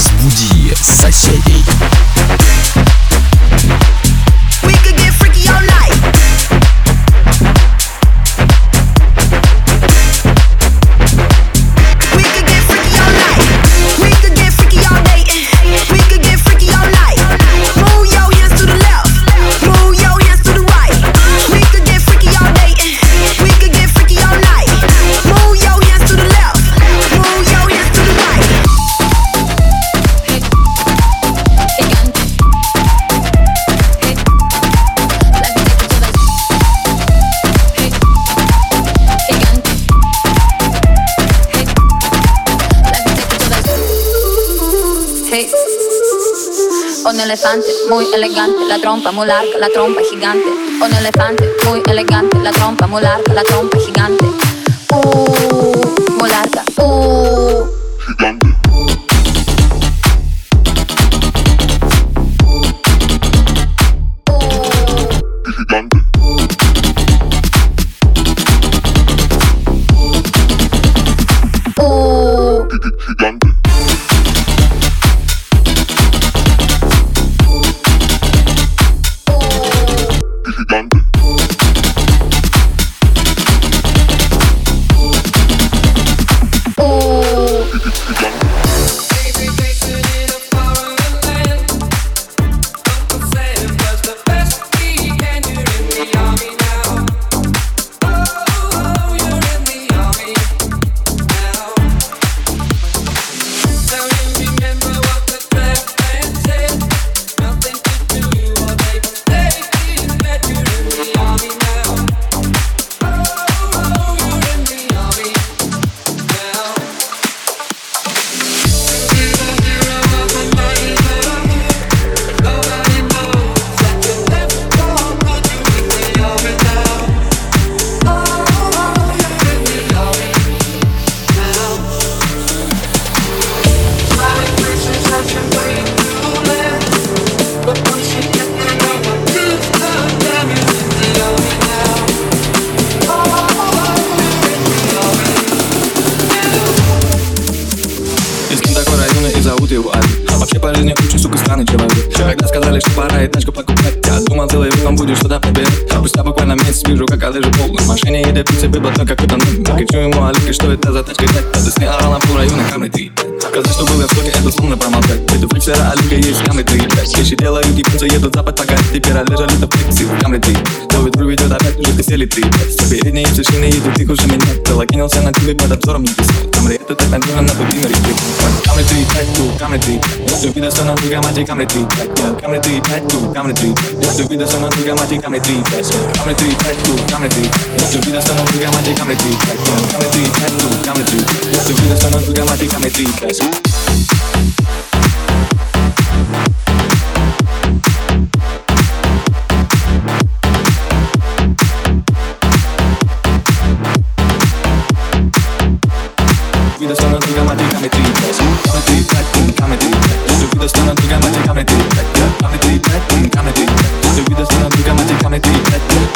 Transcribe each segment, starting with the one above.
Разбуди соседей. Elefante muy elegante, la trompa muy larga, la trompa gigante. Un elefante muy elegante, la trompa muy larga, la trompa gigante. Uh. Uh. Что пора и тачку покупать? Я думал, целый век он будет что-то победить Спустя буквально месяц вижу, как лыжи полный В машине едет принципе батон какой-то новый Кричу ему, Алик, что это за тачка? Так Ты снял орал на пол района камеры 3 Сказать, что был я в шоке, это словно промолчать Это флексера, Алика есть камеры 3 Вещи делают, японцы едут запад пока Теперь это флекси в камере 3 Новый друг ведет опять, уже ты сели 3 Передние шины едут, их уже меня Залогинился на тебе под обзором не писал. Камеры, это так надежно на пути на реке. Камеры 3, 5, 2, камеры 3 Să vină să nu ducă magic, am retreat Am retreat, back to, am retreat Să vină să nu ducă magic, am retreat Am retreat, back to, am retreat Să vină să nu ducă magic, am retreat Am retreat, back to, am retreat Să vină să nu ducă magic, am retreat vida só não dura, mas tem que me tripas sana tükenmez ikameti Kameti ettim kameti Sövü de sana tükenmez ikameti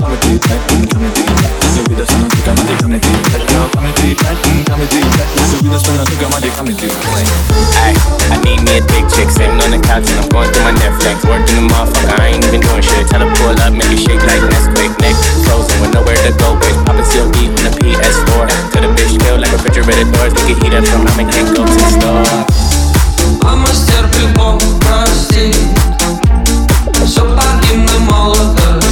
Kameti ettim kameti Sövü de sana tükenmez ikameti Kameti ettim kameti Sövü de sana tükenmez ikameti Ay, I need me a big chick Sitting on the couch and I'm going through my Netflix Working a motherfucker, I ain't even doing shit. Tell her pull up, make you shake like Nesquik Neck frozen with nowhere to go bitch. Poppin' C.O.D. on in the PS4 Tell the bitch kill like refrigerated doors. We can heat up from ramen, can't go to the store А мастер бегом прости. Все погибны молодости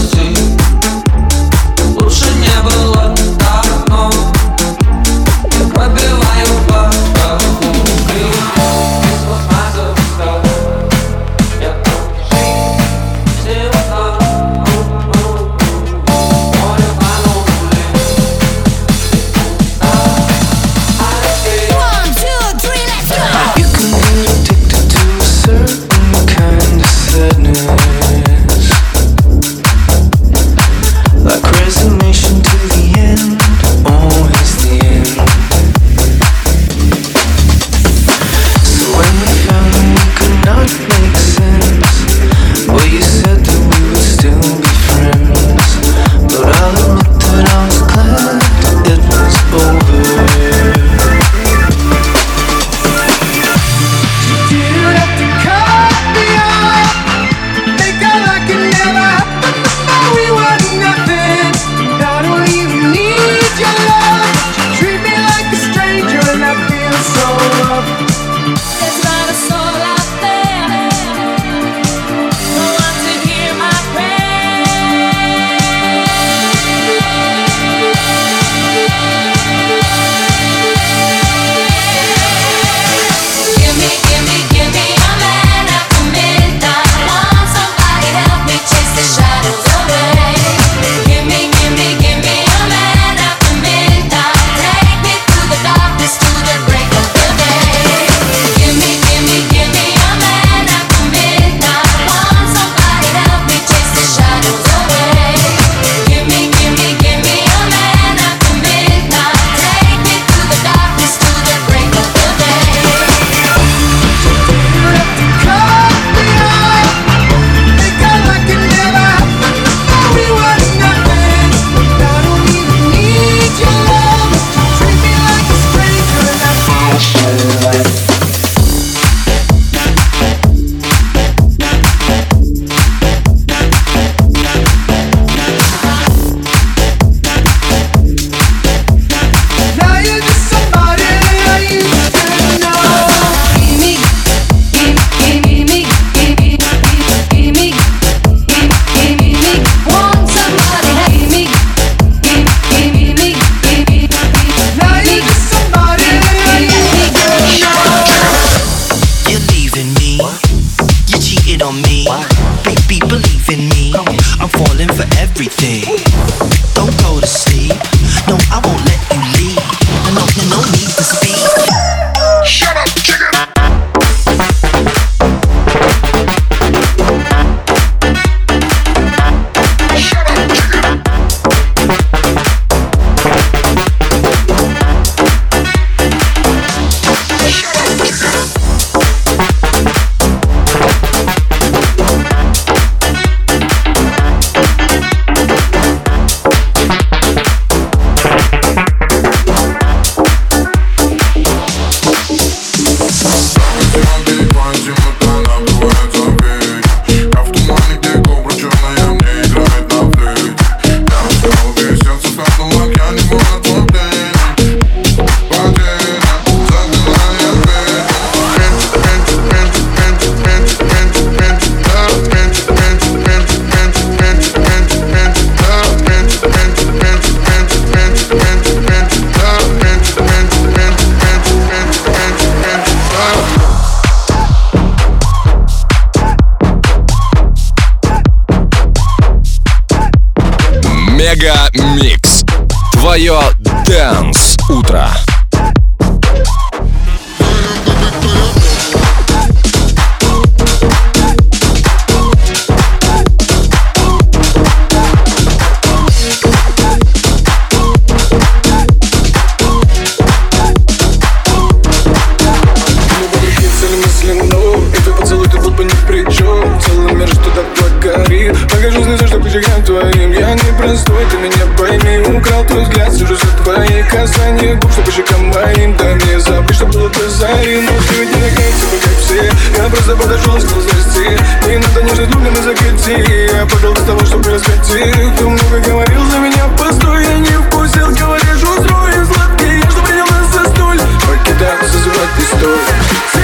непростой, ты меня пойми. Украл твой взгляд, сижу за твои касаний губ Что по щекам моим, да не забыть, что было до зари Но ты ведь не такая, типа как все. Я просто подошел, стал здрасти Не надо нежность друга на закрыти Я пошел до того, что происходил Кто много говорил за меня, постой, я не вкусил Говоришь, устрою сладкий, я что принял нас за столь Покидаться звать не стоит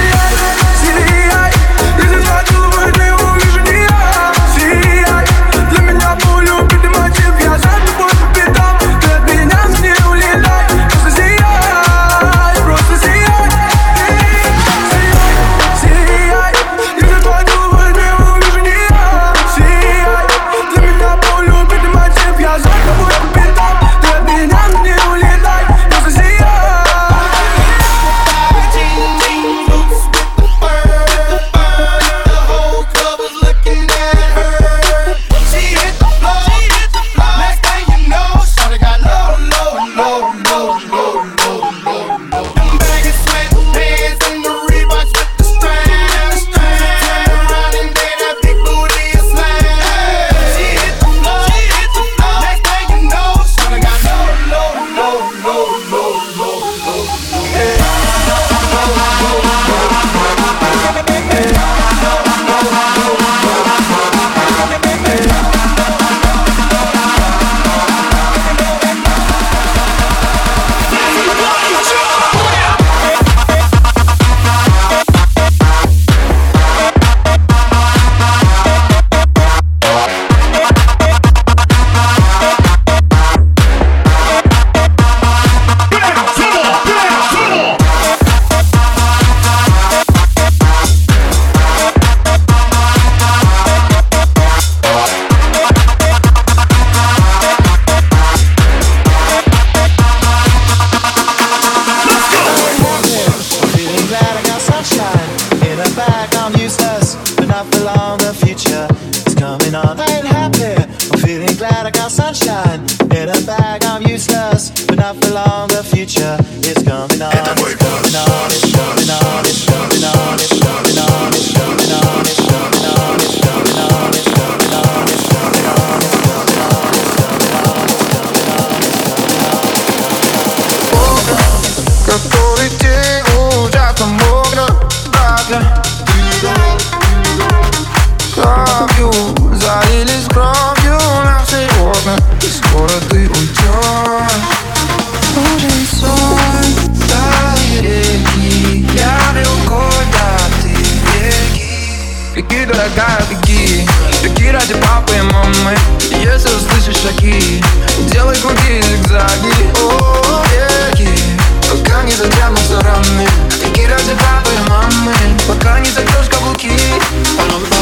дорогая, беги. Беги ради папы и мамы. Если услышишь шаги Делай круги и зигзаги. О, веки Пока не затянутся раны. Беги ради папы и мамы. Пока не затрешь каблуки. Пора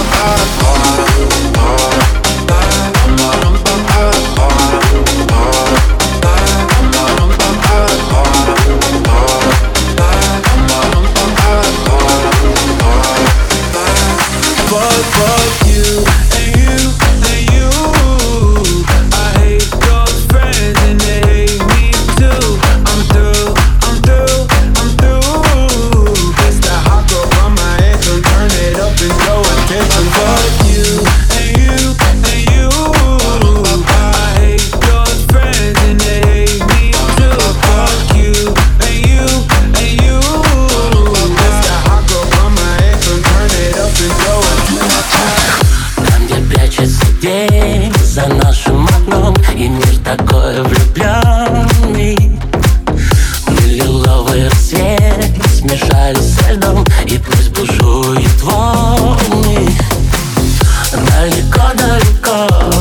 call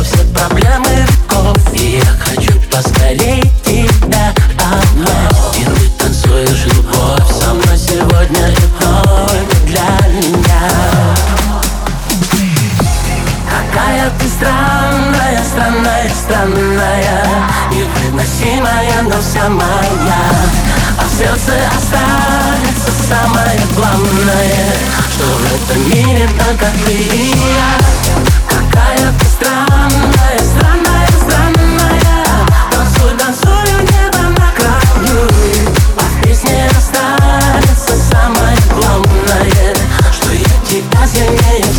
yeah, yeah, yeah.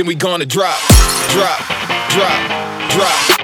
then we gonna drop, drop, drop, drop.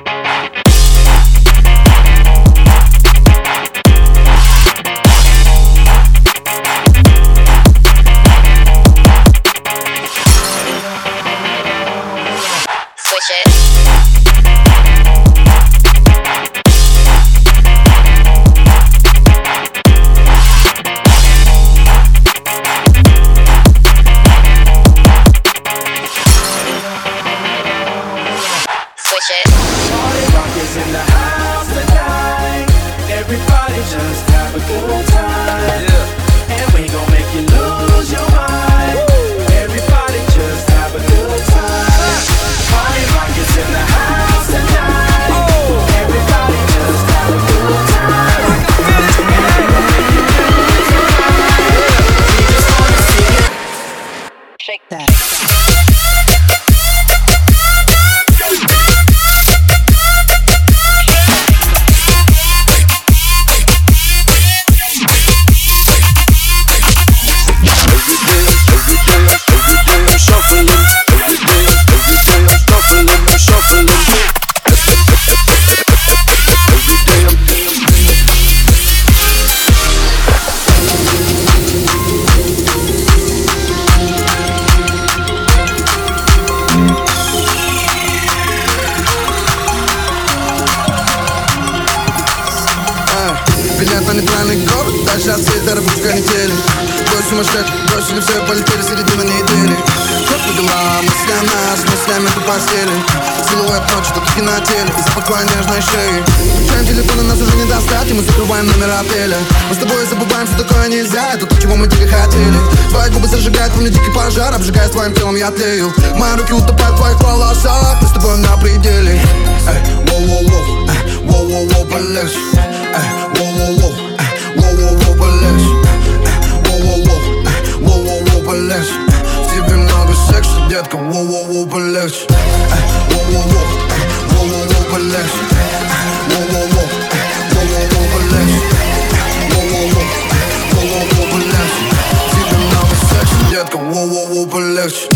Мы закрываем номер отеля. Мы с тобой забываем, что такое нельзя, это то, чего мы дико хотели. Твои губы зажигают во мне дикий пожар, обжигая своим телом я тлею. Мои руки утопают в твоих волосах, мы с тобой на пределе. Эй, воу-воу-воу, эй, воу-воу-воу, полегче Эй, воу-воу-воу, эй, воу-воу-воу, полегче Эй, воу-воу-воу, эй, воу-воу-воу, полегче В тебе много секса, детка, воу-воу-воу, полегче Эй, воу-воу-воу, эй, воу-воу-воу, полегче left.